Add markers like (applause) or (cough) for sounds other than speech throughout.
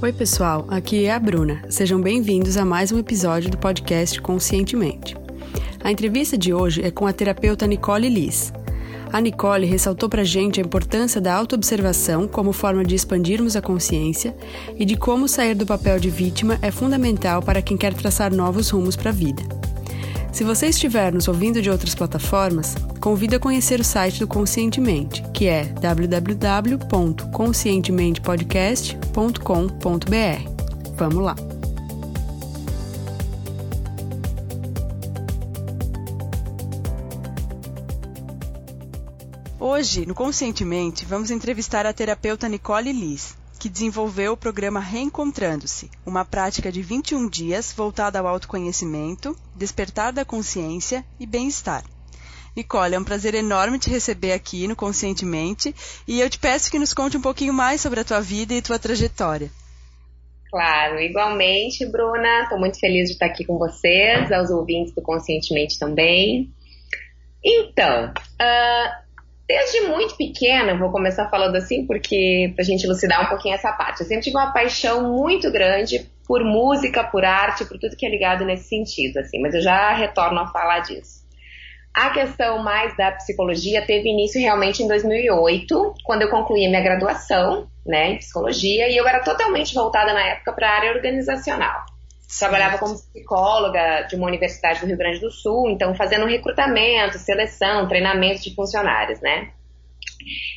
Oi, pessoal, aqui é a Bruna. Sejam bem-vindos a mais um episódio do podcast Conscientemente. A entrevista de hoje é com a terapeuta Nicole Liz. A Nicole ressaltou para a gente a importância da autoobservação como forma de expandirmos a consciência e de como sair do papel de vítima é fundamental para quem quer traçar novos rumos para a vida. Se você estiver nos ouvindo de outras plataformas, convido a conhecer o site do Conscientemente, que é www.conscientementepodcast.com.br. Vamos lá! Hoje, no Conscientemente, vamos entrevistar a terapeuta Nicole Liz, que desenvolveu o programa Reencontrando-se, uma prática de 21 dias voltada ao autoconhecimento, despertar da consciência e bem-estar. Nicole, é um prazer enorme te receber aqui no Conscientemente e eu te peço que nos conte um pouquinho mais sobre a tua vida e tua trajetória. Claro, igualmente, Bruna. Estou muito feliz de estar aqui com vocês, aos ouvintes do Conscientemente também. Então, uh, Desde muito pequena, vou começar falando assim, porque pra gente elucidar um pouquinho essa parte. Eu sempre tive uma paixão muito grande por música, por arte, por tudo que é ligado nesse sentido, assim, mas eu já retorno a falar disso. A questão mais da psicologia teve início realmente em 2008, quando eu concluí minha graduação, né, em psicologia, e eu era totalmente voltada na época para a área organizacional. Trabalhava como psicóloga de uma universidade do Rio Grande do Sul, então fazendo recrutamento, seleção, treinamento de funcionários, né?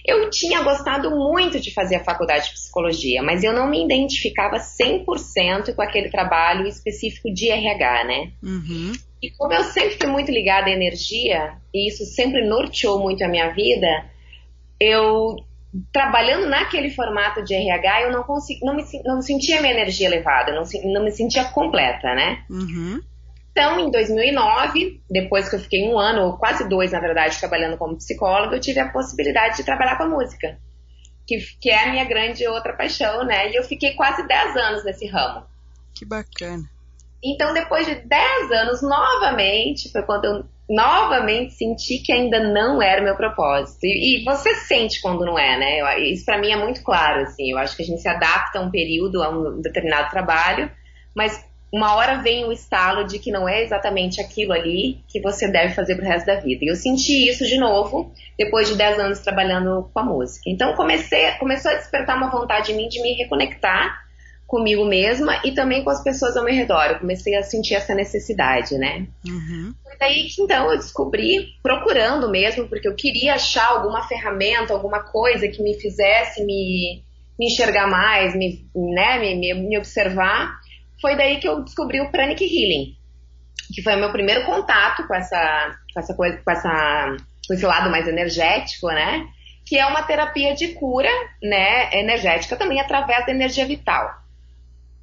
Eu tinha gostado muito de fazer a faculdade de psicologia, mas eu não me identificava 100% com aquele trabalho específico de RH, né? Uhum. E como eu sempre fui muito ligada à energia, e isso sempre norteou muito a minha vida, eu trabalhando naquele formato de RH, eu não, consegui, não, me, não sentia minha energia elevada, não, não me sentia completa, né? Uhum. Então, em 2009, depois que eu fiquei um ano, ou quase dois, na verdade, trabalhando como psicóloga, eu tive a possibilidade de trabalhar com a música, que, que é a minha grande outra paixão, né? E eu fiquei quase 10 anos nesse ramo. Que bacana. Então, depois de 10 anos, novamente, foi quando eu novamente senti que ainda não era meu propósito. E, e você sente quando não é, né? Eu, isso para mim é muito claro, assim. Eu acho que a gente se adapta a um período, a um determinado trabalho, mas uma hora vem o estalo de que não é exatamente aquilo ali que você deve fazer pro resto da vida. E eu senti isso de novo depois de 10 anos trabalhando com a música. Então comecei, começou a despertar uma vontade em mim de me reconectar comigo mesma e também com as pessoas ao meu redor. Eu comecei a sentir essa necessidade, né? Uhum. Foi daí que então eu descobri, procurando mesmo, porque eu queria achar alguma ferramenta, alguma coisa que me fizesse me, me enxergar mais, me, né, me, me, me observar. Foi daí que eu descobri o Pranic Healing, que foi o meu primeiro contato com essa, com essa coisa, com essa, com esse lado mais energético, né? Que é uma terapia de cura, né, energética também através da energia vital.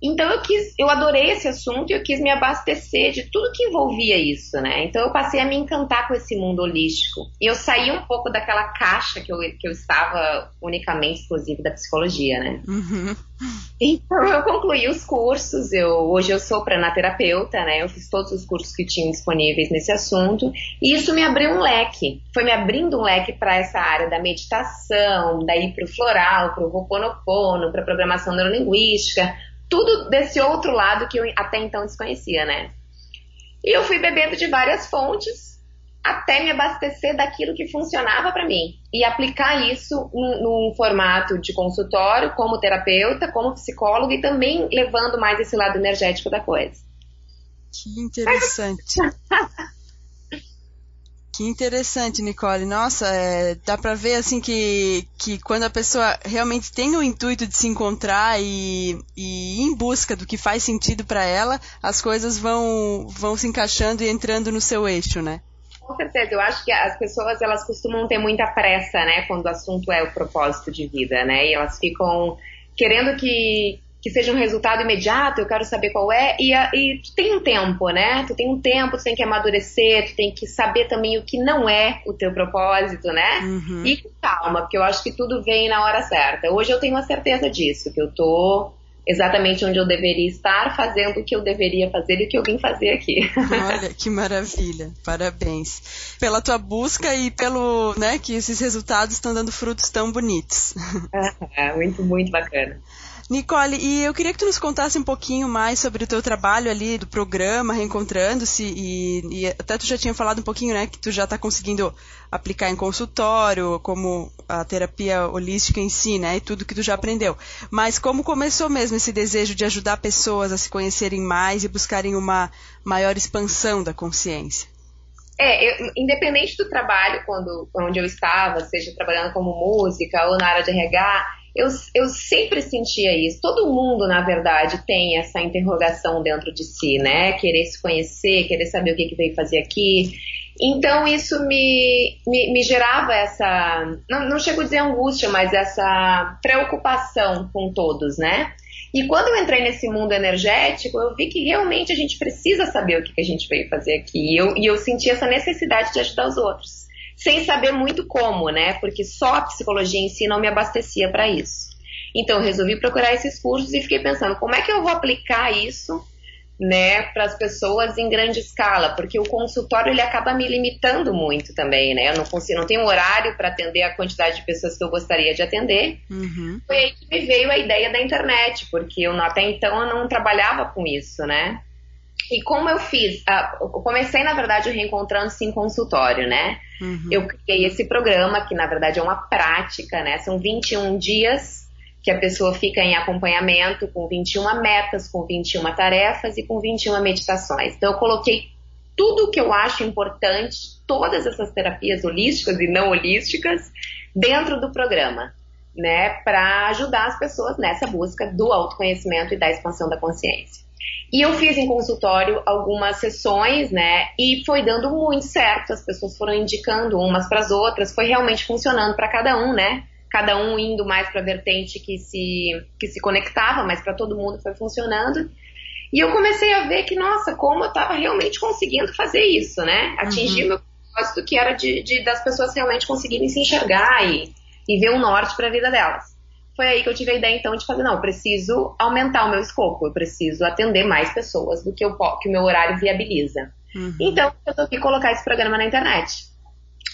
Então eu quis, eu adorei esse assunto e eu quis me abastecer de tudo que envolvia isso, né? Então eu passei a me encantar com esse mundo holístico. E eu saí um pouco daquela caixa que eu, que eu estava unicamente exclusiva da psicologia, né? Uhum. Então eu concluí os cursos, eu, hoje eu sou pranaterapeuta, né? Eu fiz todos os cursos que tinham disponíveis nesse assunto e isso me abriu um leque. Foi me abrindo um leque para essa área da meditação, daí para o floral, para o Ho'oponopono, para programação neurolinguística, tudo desse outro lado que eu até então desconhecia, né? E eu fui bebendo de várias fontes até me abastecer daquilo que funcionava para mim e aplicar isso num, num, formato de consultório, como terapeuta, como psicólogo e também levando mais esse lado energético da coisa. Que interessante. (laughs) Que interessante, Nicole. Nossa, é, dá para ver assim que, que quando a pessoa realmente tem o intuito de se encontrar e, e ir em busca do que faz sentido para ela, as coisas vão, vão se encaixando e entrando no seu eixo, né? Com certeza, eu acho que as pessoas elas costumam ter muita pressa, né, quando o assunto é o propósito de vida, né? E elas ficam querendo que, que seja um resultado imediato, eu quero saber qual é, e, e tu tem um tempo, né? Tu tem um tempo, tu tem que amadurecer, tu tem que saber também o que não é o teu propósito, né? Uhum. E com calma, porque eu acho que tudo vem na hora certa. Hoje eu tenho a certeza disso, que eu tô exatamente onde eu deveria estar, fazendo o que eu deveria fazer e o que eu vim fazer aqui. (laughs) Olha, que maravilha. Parabéns. Pela tua busca e pelo, né, que esses resultados estão dando frutos tão bonitos. É, muito, muito bacana. Nicole, e eu queria que tu nos contasse um pouquinho mais sobre o teu trabalho ali do programa Reencontrando-se e, e, até tu já tinha falado um pouquinho, né, que tu já está conseguindo aplicar em consultório, como a terapia holística em si, né, e tudo que tu já aprendeu. Mas como começou mesmo esse desejo de ajudar pessoas a se conhecerem mais e buscarem uma maior expansão da consciência? É, eu, independente do trabalho, quando, onde eu estava, seja trabalhando como música ou na área de RH, eu, eu sempre sentia isso. Todo mundo, na verdade, tem essa interrogação dentro de si, né? Querer se conhecer, querer saber o que, que veio fazer aqui. Então, isso me, me, me gerava essa. Não, não chego a dizer angústia, mas essa preocupação com todos, né? E quando eu entrei nesse mundo energético, eu vi que realmente a gente precisa saber o que, que a gente veio fazer aqui. E eu, e eu senti essa necessidade de ajudar os outros sem saber muito como, né? Porque só a psicologia em si não me abastecia para isso. Então, eu resolvi procurar esses cursos e fiquei pensando como é que eu vou aplicar isso, né, para as pessoas em grande escala, porque o consultório ele acaba me limitando muito também, né? Eu não consigo, não tenho horário para atender a quantidade de pessoas que eu gostaria de atender. Uhum. Foi aí que me veio a ideia da internet, porque eu até então eu não trabalhava com isso, né? E como eu fiz, eu comecei na verdade reencontrando-se em consultório, né? Uhum. Eu criei esse programa, que na verdade é uma prática, né? São 21 dias que a pessoa fica em acompanhamento com 21 metas, com 21 tarefas e com 21 meditações. Então eu coloquei tudo que eu acho importante, todas essas terapias holísticas e não holísticas, dentro do programa, né? Para ajudar as pessoas nessa busca do autoconhecimento e da expansão da consciência. E eu fiz em consultório algumas sessões, né? E foi dando muito certo. As pessoas foram indicando umas para as outras, foi realmente funcionando para cada um, né? Cada um indo mais para a vertente que se, que se conectava, mas para todo mundo foi funcionando. E eu comecei a ver que, nossa, como eu estava realmente conseguindo fazer isso, né? Atingir uhum. meu propósito que era de, de, das pessoas realmente conseguirem se enxergar e, e ver um norte para a vida delas foi aí que eu tive a ideia então de fazer, não, eu preciso aumentar o meu escopo, eu preciso atender mais pessoas do que, eu, que o meu horário viabiliza. Uhum. Então, eu resolvi colocar esse programa na internet.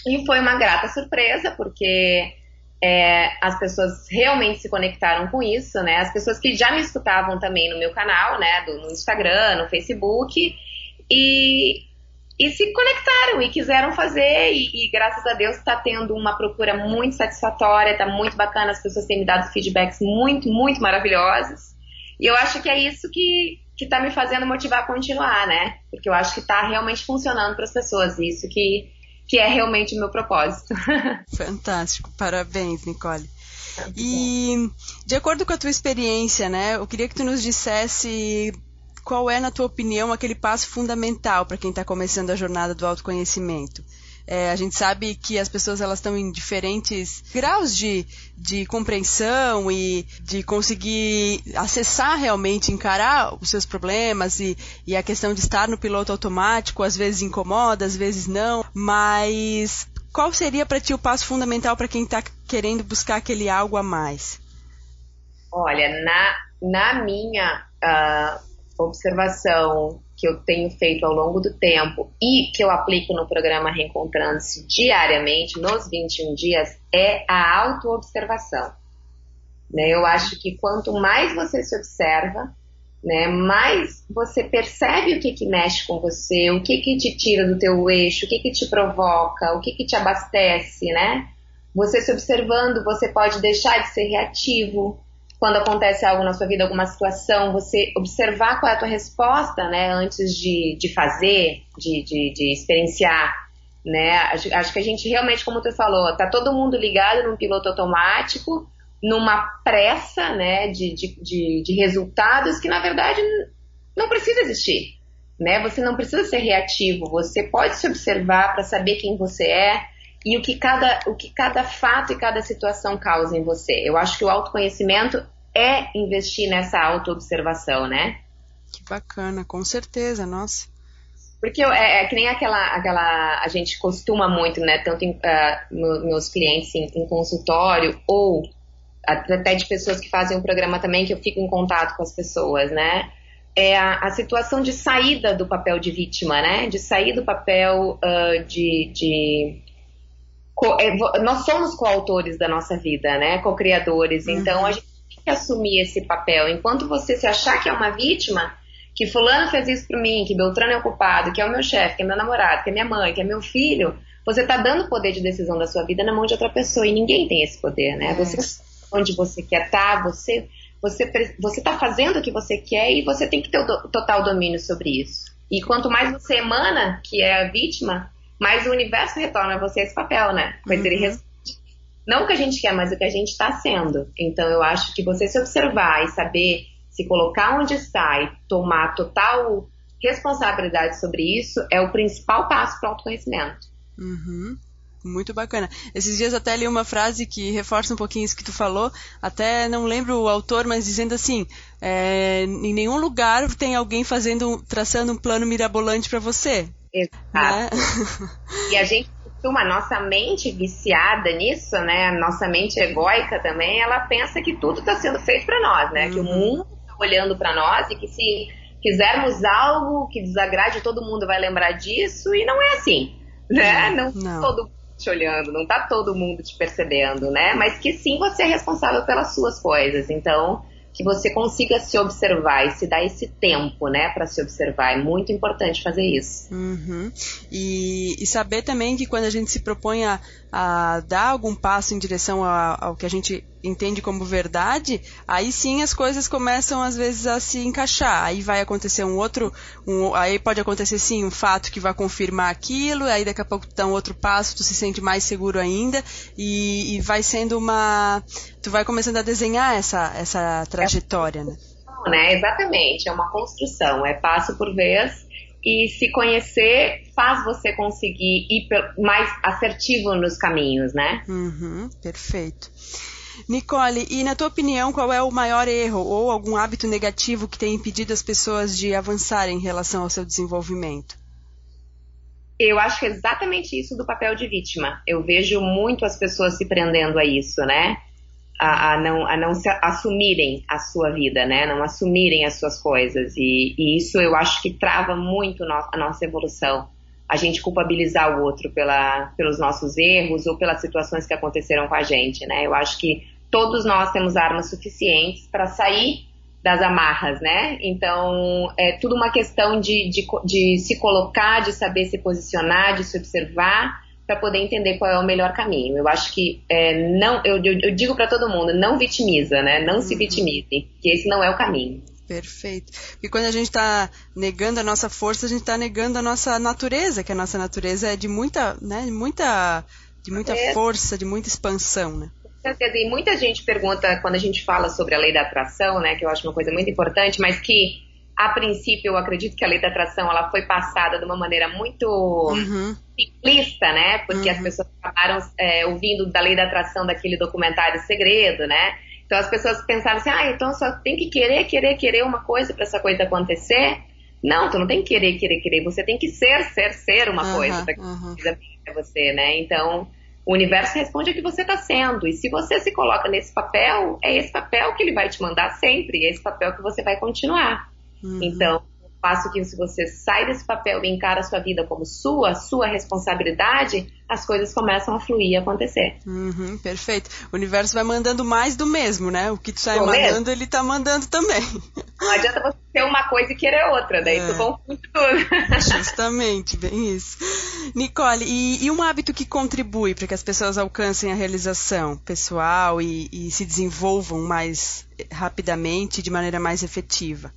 E foi uma grata surpresa, porque é, as pessoas realmente se conectaram com isso, né? As pessoas que já me escutavam também no meu canal, né? Do, no Instagram, no Facebook. E, e se conectaram e quiseram fazer e, e graças a Deus está tendo uma procura muito satisfatória, está muito bacana, as pessoas têm me dado feedbacks muito, muito maravilhosos e eu acho que é isso que que está me fazendo motivar a continuar, né? Porque eu acho que está realmente funcionando para as pessoas, isso que que é realmente o meu propósito. (laughs) Fantástico, parabéns, Nicole. E de acordo com a tua experiência, né, eu queria que tu nos dissesse qual é, na tua opinião, aquele passo fundamental para quem está começando a jornada do autoconhecimento? É, a gente sabe que as pessoas elas estão em diferentes graus de, de compreensão e de conseguir acessar realmente, encarar os seus problemas e, e a questão de estar no piloto automático, às vezes incomoda, às vezes não, mas qual seria para ti o passo fundamental para quem está querendo buscar aquele algo a mais? Olha, na, na minha uh observação que eu tenho feito ao longo do tempo e que eu aplico no programa Reencontrando-se diariamente, nos 21 dias, é a autoobservação. Né? Eu acho que quanto mais você se observa, né, mais você percebe o que, que mexe com você, o que, que te tira do teu eixo, o que, que te provoca, o que, que te abastece, né? Você se observando, você pode deixar de ser reativo, quando acontece algo na sua vida, alguma situação, você observar qual é a tua resposta, né, antes de, de fazer, de, de, de experienciar, né, acho, acho, que a gente realmente, como tu falou, tá todo mundo ligado num piloto automático, numa pressa, né, de, de, de, resultados que, na verdade, não precisa existir, né, você não precisa ser reativo, você pode se observar para saber quem você é, e o que cada, o que cada fato e cada situação causa em você. Eu acho que o autoconhecimento é investir nessa autoobservação, né? Que bacana, com certeza, nossa. Porque é, é, que nem aquela, aquela. A gente costuma muito, né? Tanto em, uh, meus clientes em, em, consultório, ou até de pessoas que fazem o um programa também, que eu fico em contato com as pessoas, né? É a, a situação de saída do papel de vítima, né? De sair do papel uh, de, de nós somos coautores da nossa vida, né? Co-criadores. Uhum. Então a gente que assumir esse papel. Enquanto você se achar que é uma vítima, que fulano fez isso por mim, que Beltrano é ocupado, que é o meu chefe, que é meu namorado, que é minha mãe, que é meu filho, você está dando o poder de decisão da sua vida na mão de outra pessoa e ninguém tem esse poder, né? É. Você onde você quer estar, tá, você você você está fazendo o que você quer e você tem que ter o do, total domínio sobre isso. E quanto mais você emana, que é a vítima, mais o universo retorna a você esse papel, né? Mas uhum. ele não o que a gente quer, mas o que a gente está sendo. Então eu acho que você se observar e saber se colocar onde está e tomar total responsabilidade sobre isso é o principal passo para o autoconhecimento. Uhum. Muito bacana. Esses dias até li uma frase que reforça um pouquinho isso que tu falou. Até não lembro o autor, mas dizendo assim: é, em nenhum lugar tem alguém fazendo, traçando um plano mirabolante para você. Exato. Né? (laughs) E a gente costuma, nossa mente viciada nisso, né? Nossa mente egóica também, ela pensa que tudo está sendo feito para nós, né? Uhum. Que o uhum. mundo está olhando para nós e que se fizermos algo que desagrade, todo mundo vai lembrar disso e não é assim, né? Não, não. todo mundo te olhando, não tá todo mundo te percebendo, né? Mas que sim, você é responsável pelas suas coisas. Então, que você consiga se observar e se dar esse tempo, né, para se observar. É muito importante fazer isso. Uhum. E, e, saber também que quando a gente se propõe a, a dar algum passo em direção ao que a gente entende como verdade, aí sim as coisas começam às vezes a se encaixar. Aí vai acontecer um outro, um, aí pode acontecer sim um fato que vai confirmar aquilo, aí daqui a pouco dá um outro passo, tu se sente mais seguro ainda e, e vai sendo uma, tu vai começando a desenhar essa essa trajetória, né? né? Exatamente, é uma construção, é passo por vez e se conhecer faz você conseguir ir mais assertivo nos caminhos, né? Uhum, perfeito. Nicole, e na tua opinião, qual é o maior erro ou algum hábito negativo que tem impedido as pessoas de avançarem em relação ao seu desenvolvimento? Eu acho que é exatamente isso do papel de vítima. Eu vejo muito as pessoas se prendendo a isso, né? a, a, não, a não se, assumirem a sua vida, né? Não assumirem as suas coisas. E, e isso eu acho que trava muito no, a nossa evolução. A gente culpabilizar o outro pela, pelos nossos erros ou pelas situações que aconteceram com a gente, né? Eu acho que todos nós temos armas suficientes para sair das amarras, né? Então, é tudo uma questão de, de, de se colocar, de saber se posicionar, de se observar para poder entender qual é o melhor caminho. Eu acho que é, não, eu, eu, digo para todo mundo, não vitimiza, né? Não se uhum. vitimize, que esse não é o caminho. Perfeito. E quando a gente está negando a nossa força, a gente está negando a nossa natureza, que a nossa natureza é de muita, né, de muita, de muita é. força, de muita expansão, né? E muita gente pergunta quando a gente fala sobre a lei da atração, né, que eu acho uma coisa muito importante, mas que a princípio eu acredito que a lei da atração ela foi passada de uma maneira muito uhum. simplista, né? Porque uhum. as pessoas acabaram é, ouvindo da lei da atração daquele documentário Segredo, né? Então as pessoas pensaram assim, ah, então só tem que querer, querer, querer uma coisa para essa coisa acontecer. Não, tu não tem que querer, querer, querer. Você tem que ser, ser, ser uma uhum, coisa para que uhum. para você, né? Então o universo responde a que você está sendo. E se você se coloca nesse papel, é esse papel que ele vai te mandar sempre. É esse papel que você vai continuar. Uhum. Então, passo que se você sai desse papel e encara a sua vida como sua, sua responsabilidade, as coisas começam a fluir e acontecer. Uhum, perfeito. O universo vai mandando mais do mesmo, né? O que tu sai mandando, ele tá mandando também. Não adianta você ter uma coisa e querer outra, daí é. tu confunde tudo. (laughs) Justamente, bem isso. Nicole, e, e, um hábito que contribui para que as pessoas alcancem a realização pessoal e, e se desenvolvam mais rapidamente, de maneira mais efetiva?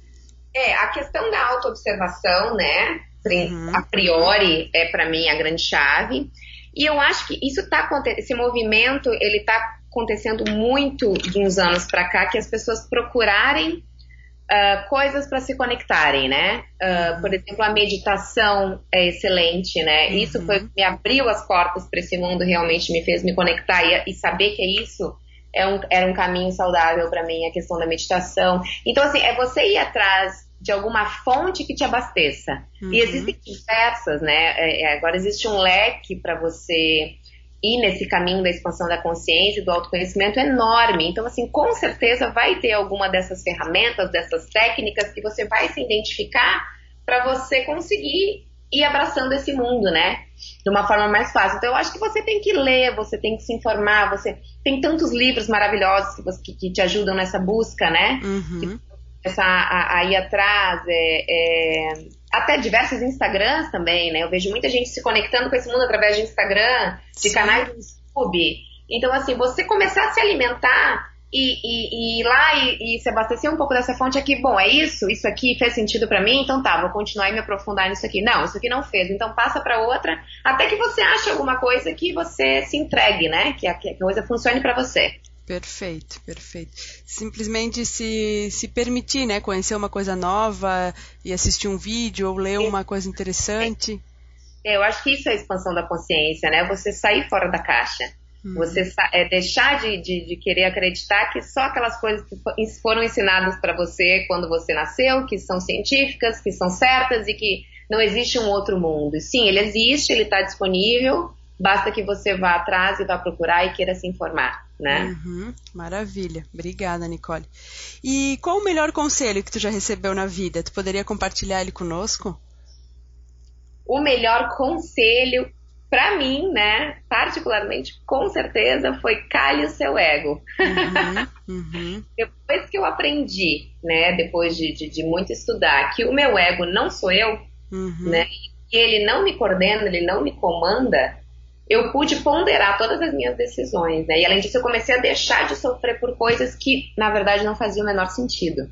É, a questão da autoobservação, né? Uhum. A priori é para mim a grande chave. E eu acho que isso tá esse movimento, ele tá acontecendo muito de uns anos para cá que as pessoas procurarem uh, coisas para se conectarem, né? Uh, uhum. Por exemplo, a meditação é excelente, né? Uhum. Isso foi me abriu as portas para esse mundo, realmente me fez me conectar e, e saber que é isso é um, era um caminho saudável para mim, a questão da meditação. Então, assim, é você ir atrás de alguma fonte que te abasteça. Uhum. E existem diversas, né? É, é agora existe um leque para você ir nesse caminho da expansão da consciência e do autoconhecimento enorme. Então, assim, com certeza vai ter alguma dessas ferramentas, dessas técnicas que você vai se identificar para você conseguir ir abraçando esse mundo, né? De uma forma mais fácil. Então eu acho que você tem que ler, você tem que se informar, você tem tantos livros maravilhosos que, que te ajudam nessa busca, né? Uhum. Essa, a, a, ir atrás, é, é, até diversos Instagrams também, né? Eu vejo muita gente se conectando com esse mundo através de Instagram, de Sim. canais do YouTube. Então, assim, você começar a se alimentar e, e, e ir lá e, e, se abastecer um pouco dessa fonte aqui, bom, é isso, isso aqui fez sentido para mim, então tá, vou continuar e me aprofundar nisso aqui. Não, isso aqui não fez, então passa para outra, até que você ache alguma coisa que você se entregue, né? Que a, que a coisa funcione para você. Perfeito, perfeito. Simplesmente se, se permitir, né? Conhecer uma coisa nova e assistir um vídeo ou ler uma coisa interessante. É, eu acho que isso é a expansão da consciência, né? Você sair fora da caixa. Uhum. Você é, deixar de, de, de, querer acreditar que só aquelas coisas que foram ensinadas para você quando você nasceu, que são científicas, que são certas e que não existe um outro mundo. Sim, ele existe, ele está disponível, basta que você vá atrás e vá procurar e queira se informar, né? Uhum, maravilha. Obrigada, Nicole. E qual o melhor conselho que tu já recebeu na vida? Tu poderia compartilhar ele conosco? O melhor conselho para mim, né, particularmente, com certeza, foi calhe o seu ego. Uhum, (laughs) uhum. depois que eu aprendi, né, depois de, de, de, muito estudar, que o meu ego não sou eu, uhum. né, e ele não me coordena, ele não me comanda, eu pude ponderar todas as minhas decisões, né, e além disso eu comecei a deixar de sofrer por coisas que, na verdade, não faziam o menor sentido.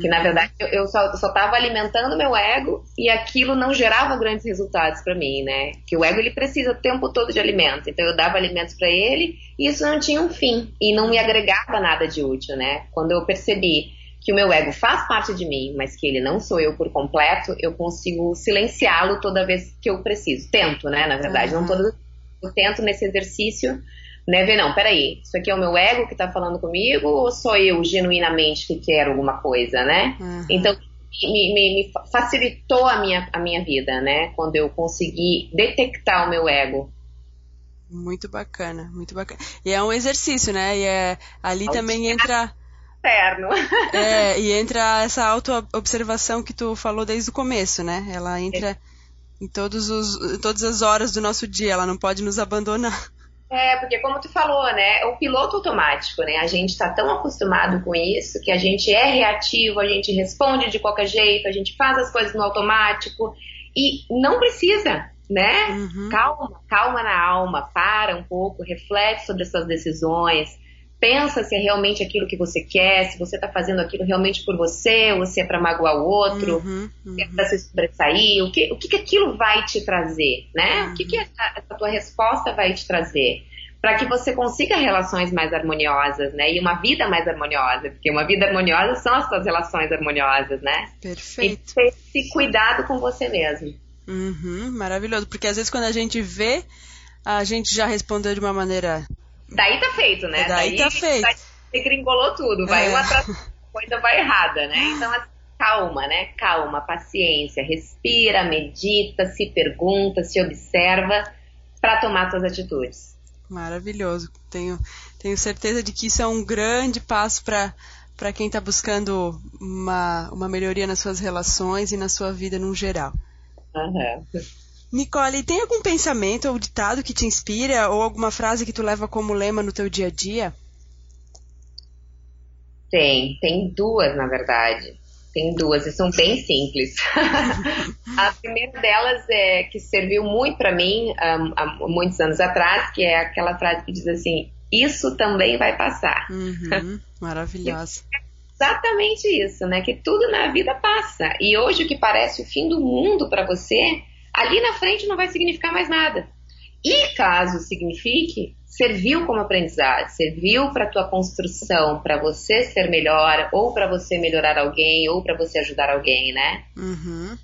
Que na verdade eu, só estava alimentando meu ego e aquilo não gerava grandes resultados para mim, né? Que o ego ele precisa o tempo todo de alimento. Então eu dava alimentos para ele e isso não tinha um fim e não me agregava nada de útil, né? Quando eu percebi que o meu ego faz parte de mim, mas que ele não sou eu por completo, eu consigo silenciá-lo toda vez que eu preciso. Tento, né? Na verdade, uhum. não todo eu tento nesse exercício né? Ver, não, peraí, isso aqui é o meu ego que tá falando comigo ou sou eu genuinamente que quero alguma coisa, né? Uhum. Então, me, me, me, facilitou a minha, a minha vida, né? Quando eu consegui detectar o meu ego. Muito bacana, muito bacana. E é um exercício, né? E é, ali também entra. É, e entra essa auto-observação que tu falou desde o começo, né? Ela entra é. Em todos os, todas as horas do nosso dia, ela não pode nos abandonar. É, porque como tu falou, né, é o piloto automático, né? A gente está tão acostumado com isso que a gente é reativo, a gente responde de qualquer jeito, a gente faz as coisas no automático e não precisa, né? Uhum. Calma, calma na alma, para um pouco, reflete sobre as suas decisões, pensa se é realmente aquilo que você quer, se você está fazendo aquilo realmente por você, ou se é para magoar o outro, uhum, uhum. se é para se sobressair, o que, o que, que aquilo vai te trazer, né? Uhum. O que, que essa, essa tua resposta vai te trazer? Para que você consiga relações mais harmoniosas, né? E uma vida mais harmoniosa, porque uma vida harmoniosa são as suas relações harmoniosas, né? Perfeito. E ter esse cuidado com você mesmo. Uhum, maravilhoso, porque às vezes quando a gente vê, a gente já respondeu de uma maneira Daí tá feito, né? Daí, daí tá feito. Daí você gringolou tudo, vai é. uma coisa vai errada, né? Então, assim, calma, né? Calma, paciência, respira, medita, se pergunta, se observa para tomar suas atitudes. Maravilhoso. Tenho, tenho certeza de que isso é um grande passo para para quem está buscando uma, uma melhoria nas suas relações e na sua vida no geral. Uhum. Nicole, tem algum pensamento ou ditado que te inspira ou alguma frase que tu leva como lema no teu dia a dia? Tem, tem duas, na verdade. Tem duas e são bem simples. (laughs) a primeira delas é que serviu muito para mim um, há muitos anos atrás, que é aquela frase que diz assim: "Isso também vai passar". Uhum, (laughs) maravilhosa. exatamente isso, né? Que tudo na vida passa. E hoje o que parece o fim do mundo para você ali na frente não vai significar mais nada. E caso signifique, serviu como aprendizado, serviu para tua construção, para você ser melhor, ou para você melhorar alguém, ou para você ajudar alguém, né? Uhum.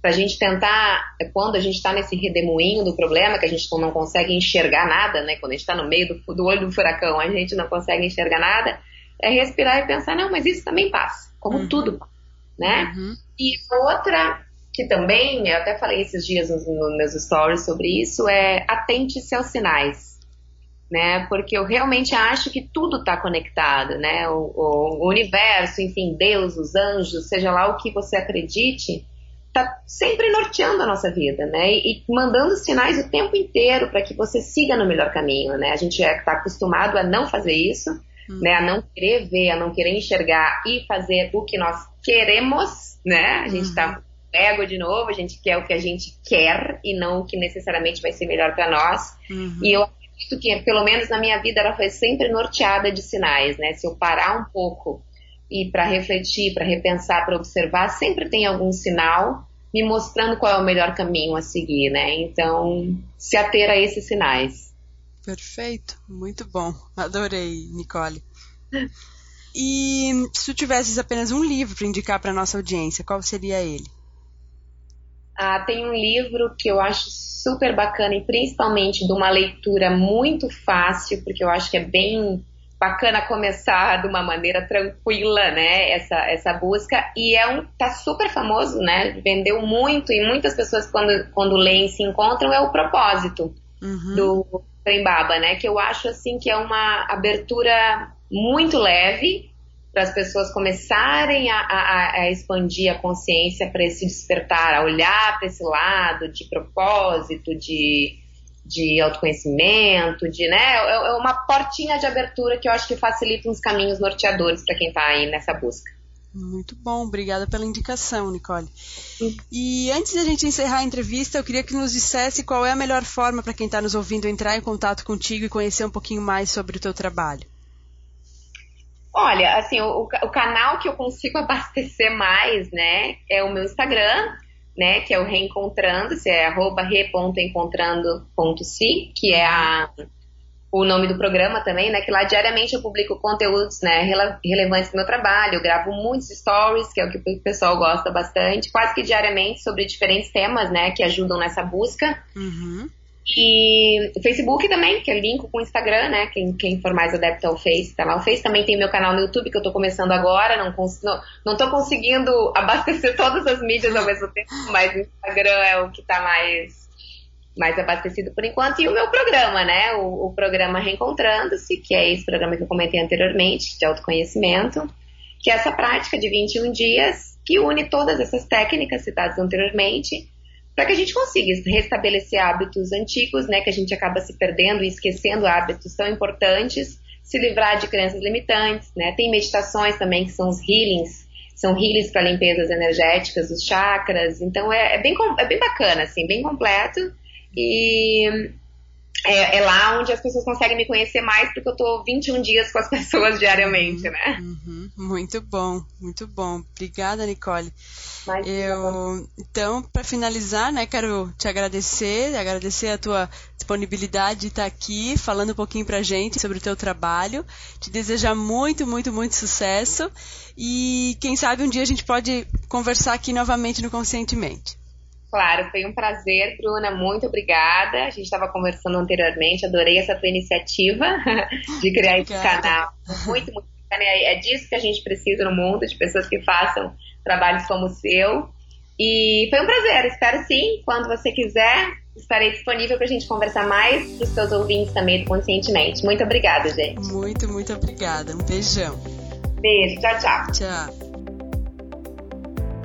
Para a gente tentar, é quando a gente está nesse redemoinho do problema, que a gente não consegue enxergar nada, né? Quando a gente está no meio do, do, olho do furacão, a gente não consegue enxergar nada, é respirar e pensar, não, mas isso também passa, como uhum. tudo, né? Uhum. E outra que também, eu até falei esses dias nos, nos meus stories sobre isso, é atente-se aos sinais. Né? Porque eu realmente acho que tudo está conectado, né? O, o, o, universo, enfim, Deus, os anjos, seja lá o que você acredite, tá sempre norteando a nossa vida, né? E, e mandando sinais o tempo inteiro para que você siga no melhor caminho, né? A gente está é, acostumado a não fazer isso, hum. né? A não querer ver, a não querer enxergar e fazer o que nós queremos, né? A gente está uhum. Ego de novo, a gente quer o que a gente quer e não o que necessariamente vai ser melhor para nós. Uhum. E eu acredito que, pelo menos na minha vida, ela foi sempre norteada de sinais, né? Se eu parar um pouco e para refletir, para repensar, para observar, sempre tem algum sinal me mostrando qual é o melhor caminho a seguir, né? Então, se ater a esses sinais. Perfeito, muito bom. Adorei, Nicole. E se tu tivesses apenas um livro para indicar para nossa audiência, qual seria ele? Ah, tem um livro que eu acho super bacana e principalmente de uma leitura muito fácil, porque eu acho que é bem bacana começar de uma maneira tranquila, né, essa, essa busca, e é um, tá super famoso, né, vendeu muito, e muitas pessoas quando, quando leem se encontram, é o propósito uhum. do Prembaba, né, que eu acho, assim, que é uma abertura muito leve para as pessoas começarem a, a, a expandir a consciência para esse despertar, a olhar para esse lado de propósito, de de autoconhecimento, de, né, é, é uma portinha de abertura que eu acho que facilita uns caminhos norteadores para quem está aí nessa busca. Muito bom, obrigada pela indicação, Nicole. Sim. E antes de a gente encerrar a entrevista, eu queria que nos dissesse qual é a melhor forma para quem está nos ouvindo entrar em contato contigo e conhecer um pouquinho mais sobre o teu trabalho. Olha, assim, o, o canal que eu consigo (laughs) abastecer mais, né, é o meu Instagram, né, que é o Reencontrando, se é arroba re.encontrando.si, que é a, o nome do programa também, né, que lá diariamente eu publico conteúdos, né, relevantes do meu trabalho, eu gravo muitos stories, que é o que o pessoal gosta bastante, quase que diariamente sobre diferentes temas, né, que ajudam nessa busca. Uhum. E Facebook também, que é link com o Instagram, né? Quem, quem for mais adepto ao Face, tá lá. O Face também tem meu canal no YouTube, que eu tô começando agora. Não, não, não tô conseguindo (laughs) abastecer todas as mídias ao mesmo tempo, mas o Instagram é o que tá mais, mais abastecido por enquanto. E o meu programa, né? O, o programa Reencontrando-se, que é esse programa que eu comentei anteriormente, de autoconhecimento, que é essa prática de 21 dias que une todas essas técnicas citadas anteriormente para que a gente consiga restabelecer hábitos antigos, né, que a gente acaba se perdendo e esquecendo hábitos tão importantes, se livrar de crenças limitantes, né? Tem meditações também que são os healings, são healings para limpezas energéticas, os chakras. Então é, é, bem, é bem bacana, assim, bem completo. E é, é, lá onde as pessoas conseguem me conhecer mais, porque eu tô 21 dias com as (laughs) pessoas diariamente, né? Uhum, muito bom, muito bom. Obrigada, Nicole. eu, então, para finalizar, né, quero te agradecer, agradecer a tua disponibilidade de estar aqui falando um pouquinho pra gente sobre o teu trabalho. Te desejar muito, muito, muito sucesso. E quem sabe um dia a gente pode conversar aqui novamente no Conscientemente. Claro, foi um prazer, Bruna. Muito obrigada. A gente estava conversando anteriormente, adorei essa tua iniciativa (laughs) de criar esse canal. Muito, muito bacana. É disso que a gente precisa no mundo, de pessoas que façam trabalhos como o seu. E foi um prazer. Espero sim, quando você quiser, estarei disponível para a gente conversar mais para os seus ouvintes também do Conscientemente. Muito obrigada, gente. Muito, muito obrigada. Um beijão. Beijo. Tchau, tchau. Tchau.